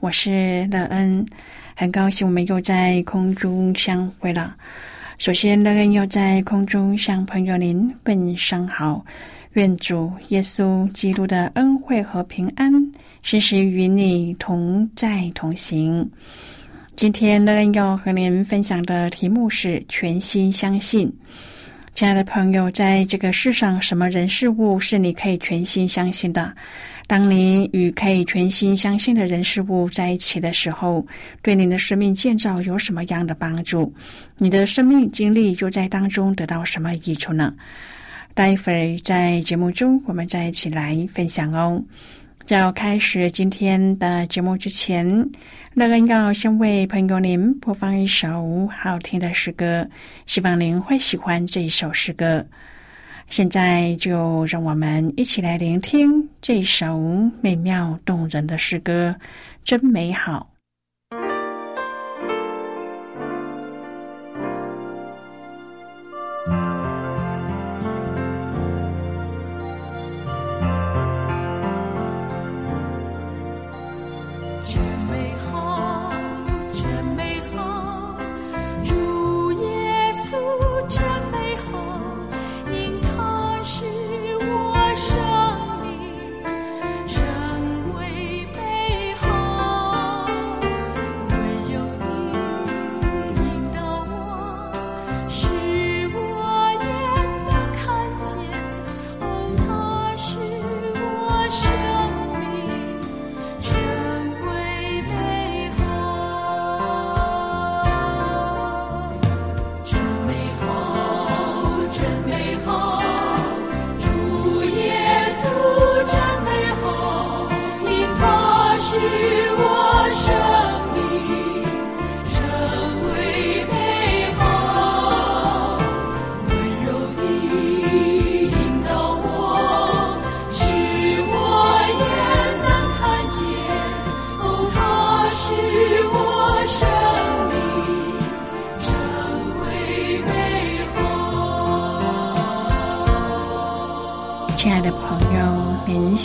我是乐恩。很高兴我们又在空中相会了。首先，乐恩要在空中向朋友您问声好，愿主耶稣基督的恩惠和平安时时与你同在同行。今天，乐恩要和您分享的题目是全心相信。亲爱的朋友，在这个世上，什么人事物是你可以全心相信的？当你与可以全心相信的人事物在一起的时候，对你的生命建造有什么样的帮助？你的生命经历就在当中得到什么益处呢？待会儿在节目中，我们再一起来分享哦。在要开始今天的节目之前，乐恩要先为朋友您播放一首好听的诗歌，希望您会喜欢这一首诗歌。现在就让我们一起来聆听这首美妙动人的诗歌，真美好。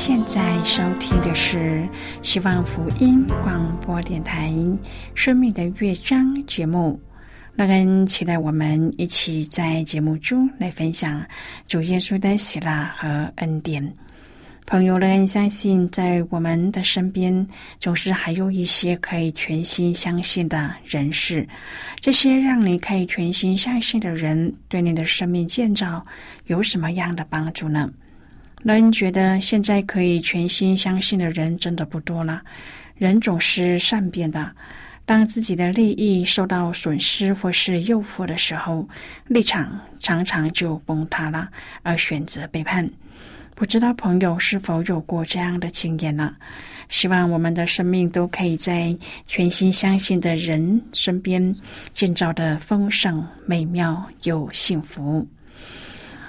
现在收听的是希望福音广播电台《生命的乐章》节目。乐恩期待我们一起在节目中来分享主耶稣的喜乐和恩典。朋友，乐恩相信，在我们的身边总是还有一些可以全心相信的人事。这些让你可以全心相信的人，对你的生命建造有什么样的帮助呢？人觉得现在可以全心相信的人真的不多了。人总是善变的，当自己的利益受到损失或是诱惑的时候，立场常常就崩塌了，而选择背叛。不知道朋友是否有过这样的经验呢？希望我们的生命都可以在全心相信的人身边建造的丰盛、美妙又幸福。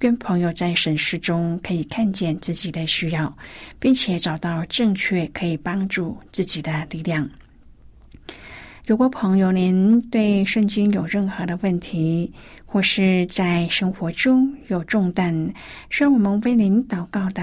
愿朋友在审视中可以看见自己的需要，并且找到正确可以帮助自己的力量。如果朋友您对圣经有任何的问题，或是在生活中有重担需要我们为您祷告的，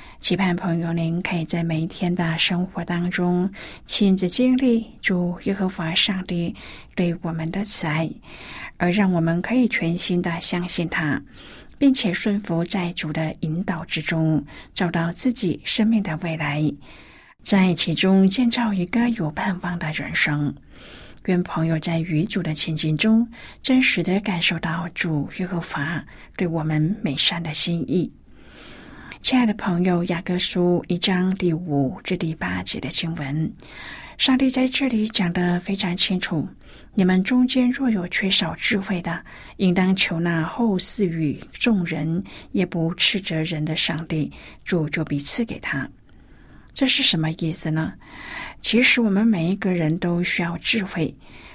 期盼朋友您可以在每一天的生活当中亲自经历主耶和华上帝对我们的慈爱，而让我们可以全心的相信他，并且顺服在主的引导之中，找到自己生命的未来，在其中建造一个有盼望的人生。愿朋友在与主的前进中，真实的感受到主耶和华对我们美善的心意。亲爱的朋友，雅各书一章第五至第八节的经文，上帝在这里讲的非常清楚：你们中间若有缺少智慧的，应当求那后世与众人也不斥责人的上帝，主就必赐给他。这是什么意思呢？其实我们每一个人都需要智慧。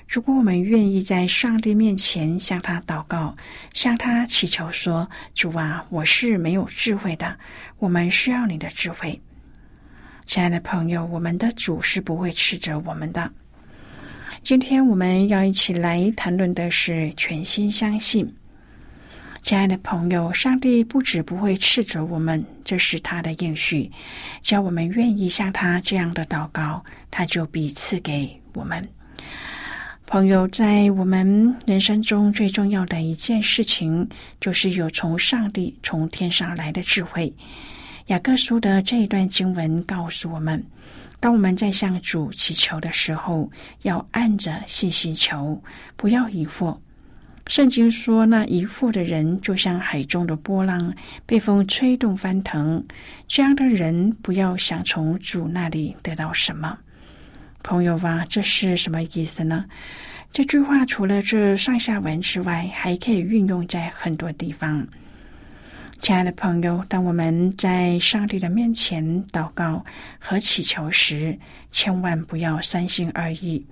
如果我们愿意在上帝面前向他祷告，向他祈求说：“主啊，我是没有智慧的，我们需要你的智慧。”亲爱的朋友，我们的主是不会斥责我们的。今天我们要一起来谈论的是全心相信。亲爱的朋友，上帝不止不会斥责我们，这是他的应许。只要我们愿意向他这样的祷告，他就必赐给我们。朋友，在我们人生中最重要的一件事情，就是有从上帝、从天上来的智慧。雅各书的这一段经文告诉我们：当我们在向主祈求的时候，要按着信心求，不要疑惑。圣经说，那疑惑的人就像海中的波浪，被风吹动翻腾。这样的人，不要想从主那里得到什么。朋友吧，这是什么意思呢？这句话除了这上下文之外，还可以运用在很多地方。亲爱的朋友，当我们在上帝的面前祷告和祈求时，千万不要三心二意。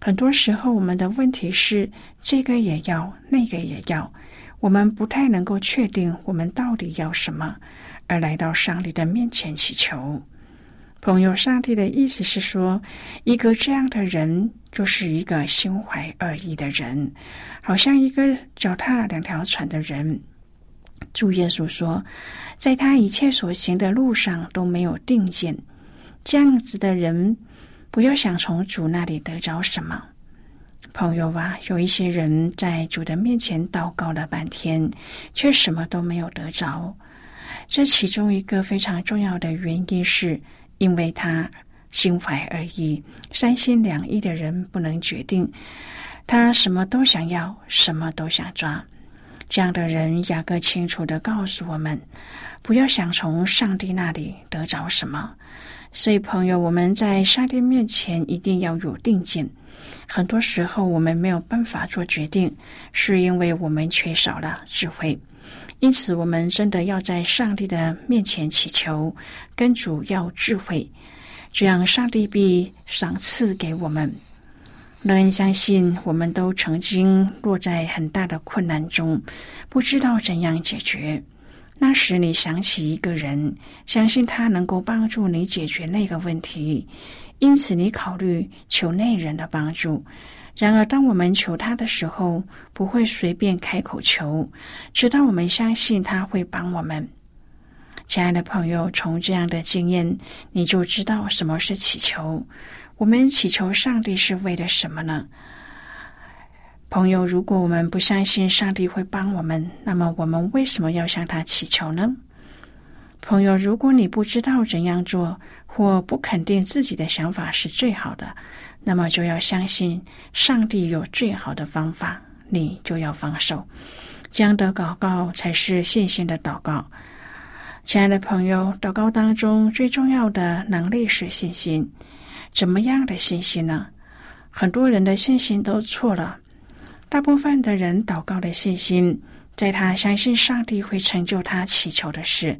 很多时候，我们的问题是这个也要，那个也要，我们不太能够确定我们到底要什么，而来到上帝的面前祈求。朋友，上帝的意思是说，一个这样的人就是一个心怀二意的人，好像一个脚踏两条船的人。主耶稣说，在他一切所行的路上都没有定见。这样子的人，不要想从主那里得着什么。朋友啊，有一些人在主的面前祷告了半天，却什么都没有得着。这其中一个非常重要的原因是。因为他心怀二意、三心两意的人不能决定，他什么都想要，什么都想抓。这样的人，雅各清楚的告诉我们：不要想从上帝那里得着什么。所以，朋友，我们在上帝面前一定要有定见。很多时候，我们没有办法做决定，是因为我们缺少了智慧。因此，我们真的要在上帝的面前祈求，跟主要智慧，这样上帝必赏赐给我们。乐恩相信，我们都曾经落在很大的困难中，不知道怎样解决。那时，你想起一个人，相信他能够帮助你解决那个问题，因此你考虑求那人的帮助。然而，当我们求他的时候，不会随便开口求，直到我们相信他会帮我们。亲爱的朋友，从这样的经验，你就知道什么是祈求。我们祈求上帝是为了什么呢？朋友，如果我们不相信上帝会帮我们，那么我们为什么要向他祈求呢？朋友，如果你不知道怎样做，或不肯定自己的想法是最好的。那么就要相信上帝有最好的方法，你就要放手，这样的祷告才是信心的祷告。亲爱的朋友，祷告当中最重要的能力是信心。怎么样的信心呢？很多人的信心都错了。大部分的人祷告的信心，在他相信上帝会成就他祈求的事，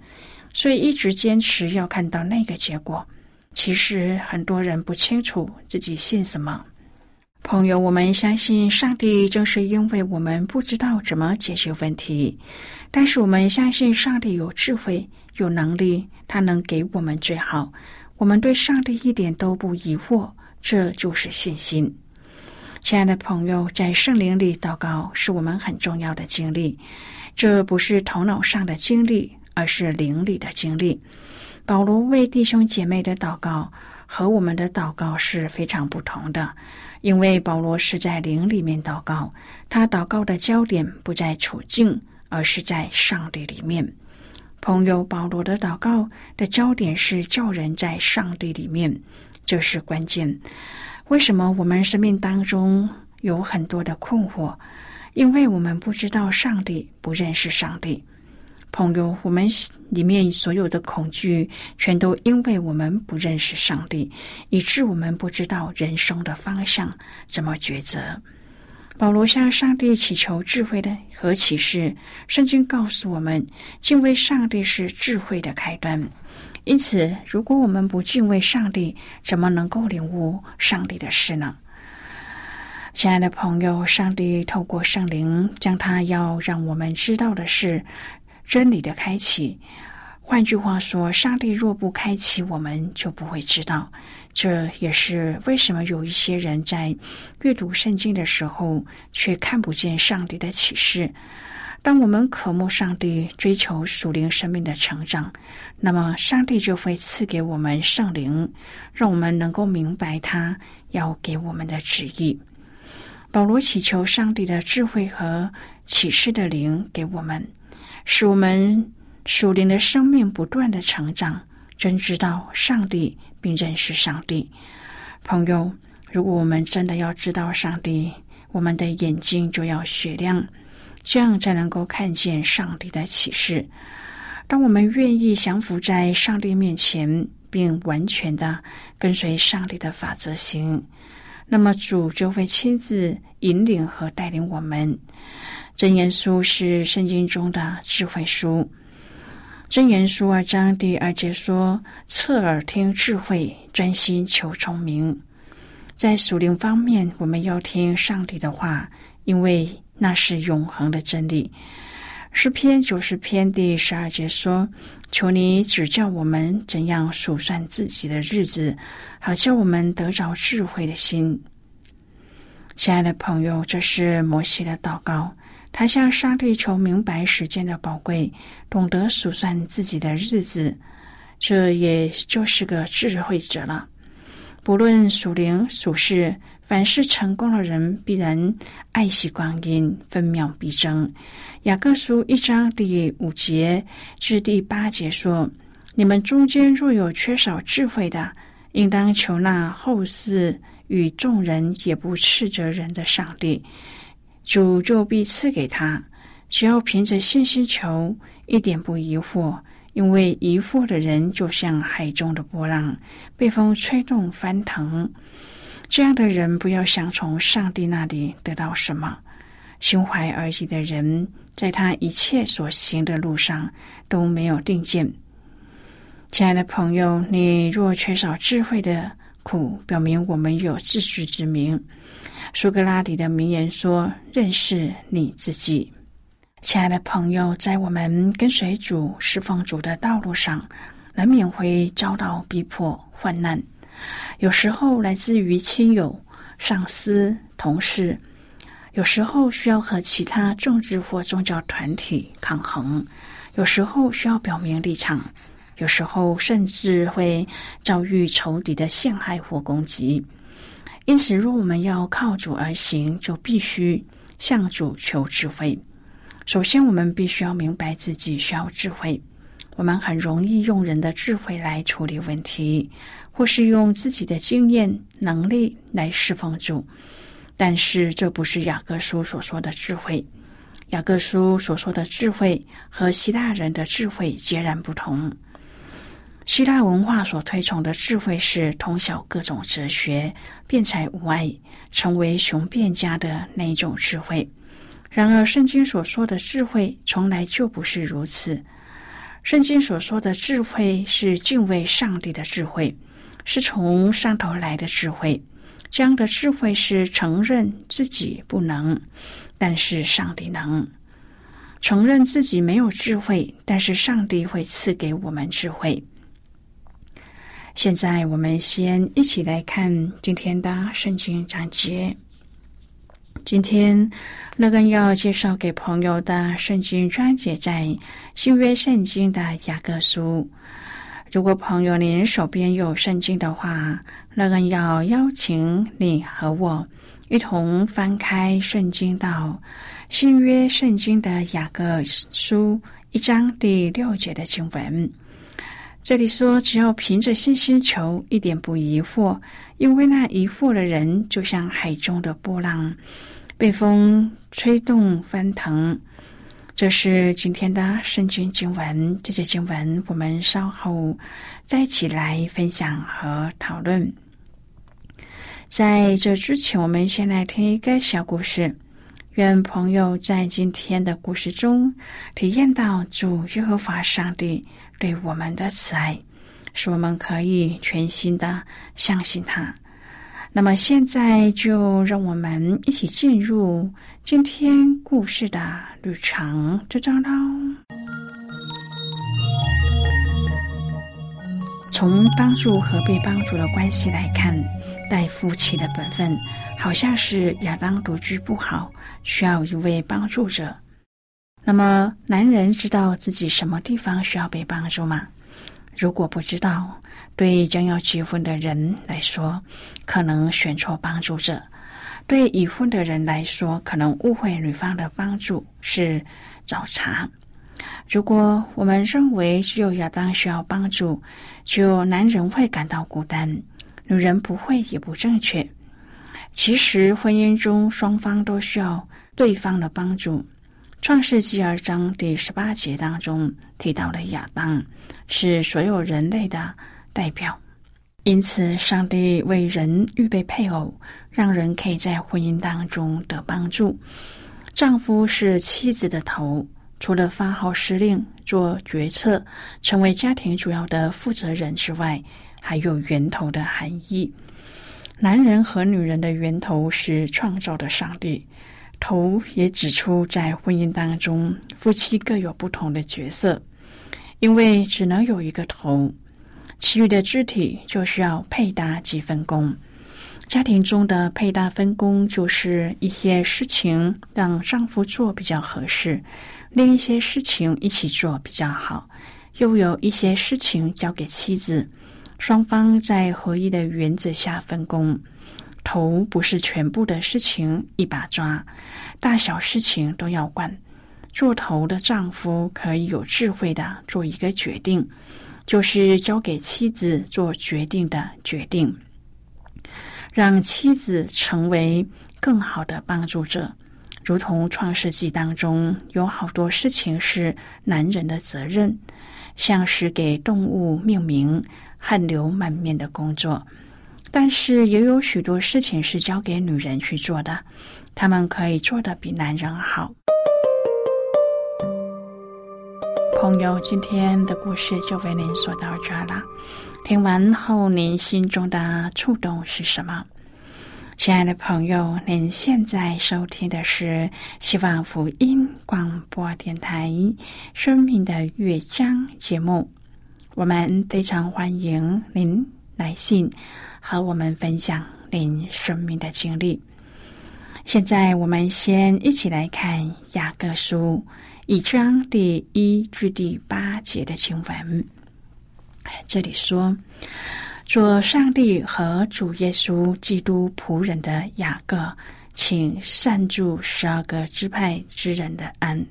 所以一直坚持要看到那个结果。其实很多人不清楚自己信什么。朋友，我们相信上帝，正是因为我们不知道怎么解决问题，但是我们相信上帝有智慧、有能力，他能给我们最好。我们对上帝一点都不疑惑，这就是信心。亲爱的朋友，在圣灵里祷告是我们很重要的经历，这不是头脑上的经历，而是灵里的经历。保罗为弟兄姐妹的祷告和我们的祷告是非常不同的。因为保罗是在灵里面祷告，他祷告的焦点不在处境，而是在上帝里面。朋友，保罗的祷告的焦点是叫人在上帝里面，这是关键。为什么我们生命当中有很多的困惑？因为我们不知道上帝，不认识上帝。朋友，我们里面所有的恐惧，全都因为我们不认识上帝，以致我们不知道人生的方向怎么抉择。保罗向上帝祈求智慧的和启示，圣经告诉我们，敬畏上帝是智慧的开端。因此，如果我们不敬畏上帝，怎么能够领悟上帝的事呢？亲爱的朋友，上帝透过圣灵，将他要让我们知道的是。真理的开启，换句话说，上帝若不开启，我们就不会知道。这也是为什么有一些人在阅读圣经的时候，却看不见上帝的启示。当我们渴慕上帝，追求属灵生命的成长，那么上帝就会赐给我们圣灵，让我们能够明白他要给我们的旨意。保罗祈求上帝的智慧和启示的灵给我们。使我们属灵的生命不断的成长，真知道上帝并认识上帝。朋友，如果我们真的要知道上帝，我们的眼睛就要雪亮，这样才能够看见上帝的启示。当我们愿意降服在上帝面前，并完全的跟随上帝的法则行，那么主就会亲自引领和带领我们。真言书是圣经中的智慧书。真言书二章第二节说：“侧耳听智慧，专心求聪明。”在属灵方面，我们要听上帝的话，因为那是永恒的真理。诗篇九十篇第十二节说：“求你指教我们怎样数算自己的日子，好叫我们得着智慧的心。”亲爱的朋友，这是摩西的祷告。他向上帝求明白时间的宝贵，懂得数算自己的日子，这也就是个智慧者了。不论属灵属世，凡是成功的人，必然爱惜光阴，分秒必争。雅各书一章第五节至第八节说：“你们中间若有缺少智慧的，应当求那后世与众人也不斥责人的上帝。”主就必赐给他，只要凭着信心求，一点不疑惑。因为疑惑的人就像海中的波浪，被风吹动翻腾。这样的人不要想从上帝那里得到什么。心怀而已的人，在他一切所行的路上都没有定见。亲爱的朋友，你若缺少智慧的苦，表明我们有自知之明。苏格拉底的名言说：“认识你自己，亲爱的朋友，在我们跟随主、侍奉主的道路上，难免会遭到逼迫、患难。有时候来自于亲友、上司、同事；有时候需要和其他政治或宗教团体抗衡；有时候需要表明立场；有时候甚至会遭遇仇敌的陷害或攻击。”因此，若我们要靠主而行，就必须向主求智慧。首先，我们必须要明白自己需要智慧。我们很容易用人的智慧来处理问题，或是用自己的经验、能力来侍奉主。但是，这不是雅各书所说的智慧。雅各书所说的智慧和希腊人的智慧截然不同。希腊文化所推崇的智慧是通晓各种哲学、辩才无碍、成为雄辩家的那一种智慧。然而，圣经所说的智慧从来就不是如此。圣经所说的智慧是敬畏上帝的智慧，是从上头来的智慧。这样的智慧是承认自己不能，但是上帝能；承认自己没有智慧，但是上帝会赐给我们智慧。现在我们先一起来看今天的圣经章节。今天乐根要介绍给朋友的圣经章节在新约圣经的雅各书。如果朋友您手边有圣经的话，乐根要邀请你和我一同翻开圣经到新约圣经的雅各书一章第六节的经文。这里说，只要凭着信心求，一点不疑惑，因为那疑惑的人，就像海中的波浪，被风吹动翻腾。这是今天的圣经经文。这些经文，我们稍后再一起来分享和讨论。在这之前，我们先来听一个小故事。愿朋友在今天的故事中体验到主耶和华上帝。对我们的慈爱，使我们可以全心的相信他。那么现在就让我们一起进入今天故事的旅程之中喽。从帮助和被帮助的关系来看，带夫妻的本分好像是亚当独居不好，需要一位帮助者。那么，男人知道自己什么地方需要被帮助吗？如果不知道，对将要结婚的人来说，可能选错帮助者；对已婚的人来说，可能误会女方的帮助是找茬。如果我们认为只有亚当需要帮助，只有男人会感到孤单，女人不会也不正确。其实，婚姻中双方都需要对方的帮助。创世纪二章第十八节当中提到了亚当是所有人类的代表，因此上帝为人预备配偶，让人可以在婚姻当中得帮助。丈夫是妻子的头，除了发号施令、做决策、成为家庭主要的负责人之外，还有源头的含义。男人和女人的源头是创造的上帝。头也指出，在婚姻当中，夫妻各有不同的角色，因为只能有一个头，其余的肢体就需要配搭及分工。家庭中的配搭分工，就是一些事情让丈夫做比较合适，另一些事情一起做比较好，又有一些事情交给妻子，双方在合一的原则下分工。头不是全部的事情一把抓，大小事情都要管。做头的丈夫可以有智慧的做一个决定，就是交给妻子做决定的决定，让妻子成为更好的帮助者。如同创世纪当中有好多事情是男人的责任，像是给动物命名、汗流满面的工作。但是也有许多事情是交给女人去做的，她们可以做的比男人好。朋友，今天的故事就为您说到这了。听完后，您心中的触动是什么？亲爱的朋友，您现在收听的是希望福音广播电台《生命的乐章》节目，我们非常欢迎您来信。和我们分享您生命的经历。现在，我们先一起来看雅各书一章第一至第八节的经文。这里说：“做上帝和主耶稣基督仆人的雅各，请善祝十二个支派之人的安。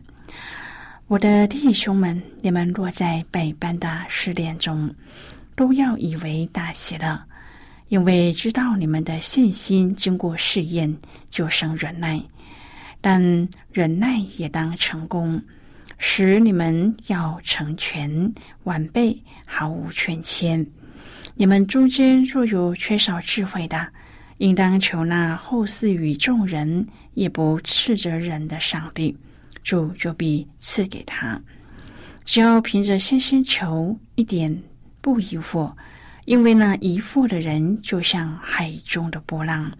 我的弟兄们，你们落在百般的试炼中，都要以为大喜乐。”因为知道你们的信心经过试验，就生忍耐；但忍耐也当成功，使你们要成全完备，毫无缺欠。你们中间若有缺少智慧的，应当求那后世与众人也不斥责人的上帝，主就必赐给他。只要凭着信心求，一点不疑惑。因为那疑惑的人，就像海中的波浪，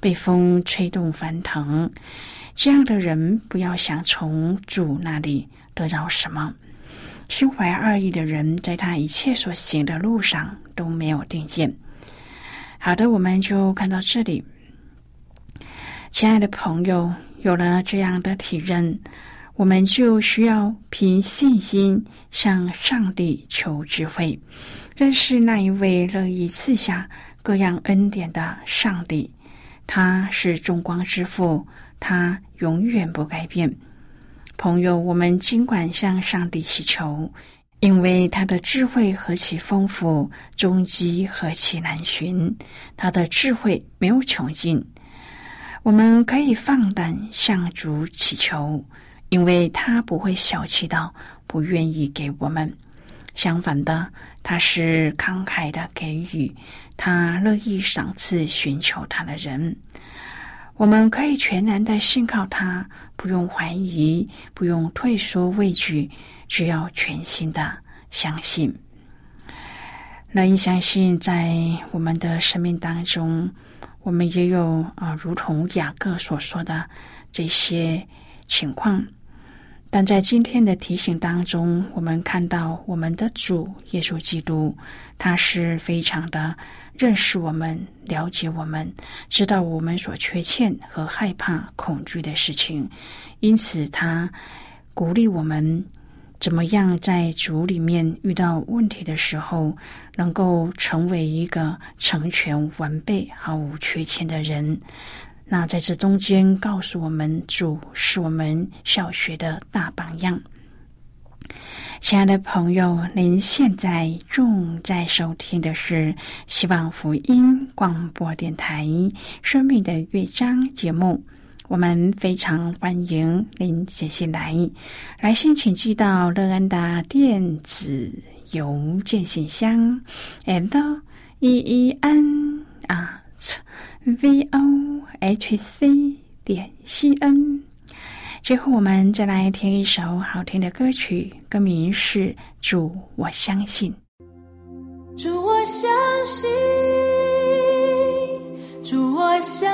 被风吹动翻腾。这样的人，不要想从主那里得到什么。心怀二意的人，在他一切所行的路上都没有定见。好的，我们就看到这里。亲爱的朋友，有了这样的体认，我们就需要凭信心向上帝求智慧。认识那一位乐意赐下各样恩典的上帝，他是众光之父，他永远不改变。朋友，我们尽管向上帝祈求，因为他的智慧何其丰富，终极何其难寻，他的智慧没有穷尽。我们可以放胆向主祈求，因为他不会小气到不愿意给我们。相反的，他是慷慨的给予，他乐意赏赐寻求他的人。我们可以全然的信靠他，不用怀疑，不用退缩畏惧，只要全心的相信。那你相信，在我们的生命当中，我们也有啊，如同雅各所说的这些情况。但在今天的提醒当中，我们看到我们的主耶稣基督，他是非常的认识我们、了解我们，知道我们所缺欠和害怕、恐惧的事情，因此他鼓励我们怎么样在主里面遇到问题的时候，能够成为一个成全完备、毫无缺欠的人。那在这中间，告诉我们主是我们小学的大榜样。亲爱的朋友，您现在正在收听的是希望福音广播电台《生命的乐章》节目。我们非常欢迎您写信来，来信请寄到乐安的电子邮件信箱，and e e n 啊。V o h c 点 c n。最后，我们再来听一首好听的歌曲，歌名是《主我相信》。主我相信，主我相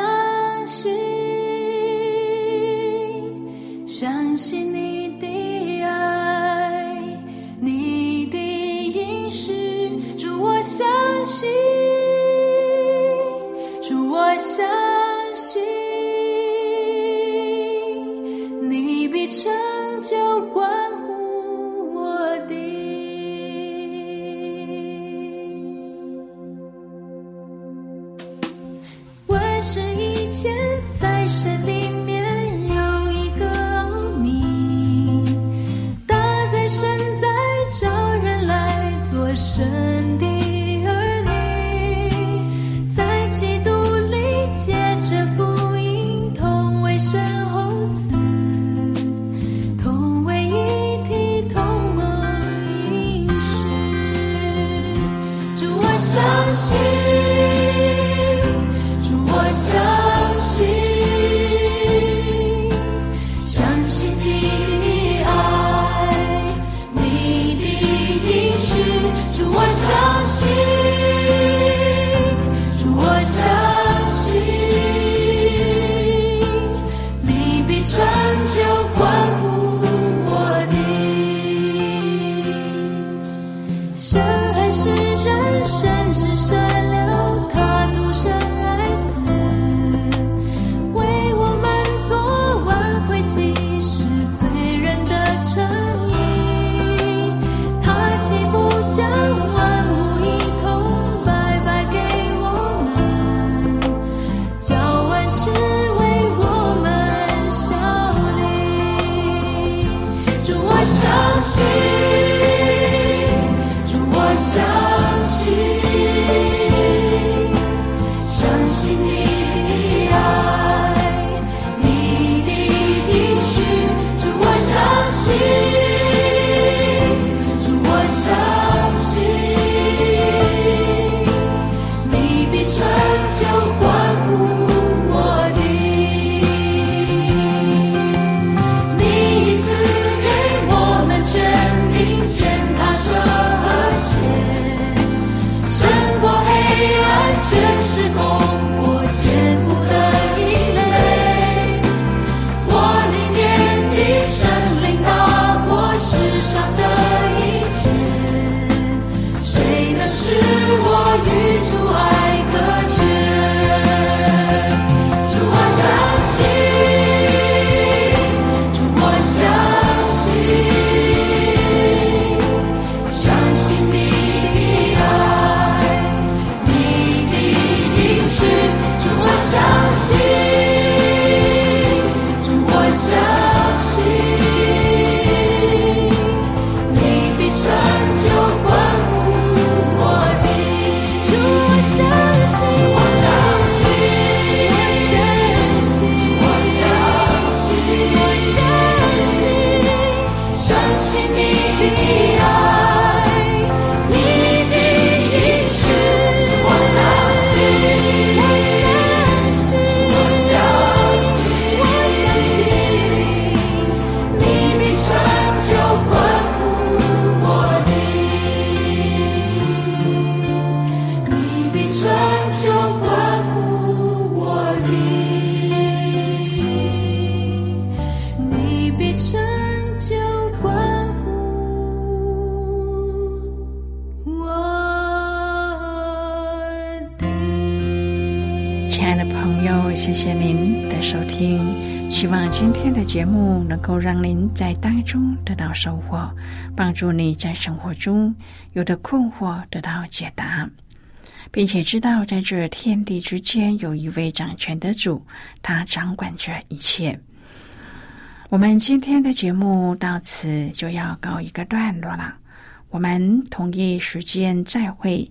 今天的节目能够让您在当中得到收获，帮助你在生活中有的困惑得到解答，并且知道在这天地之间有一位掌权的主，他掌管着一切。我们今天的节目到此就要告一个段落了，我们同一时间再会。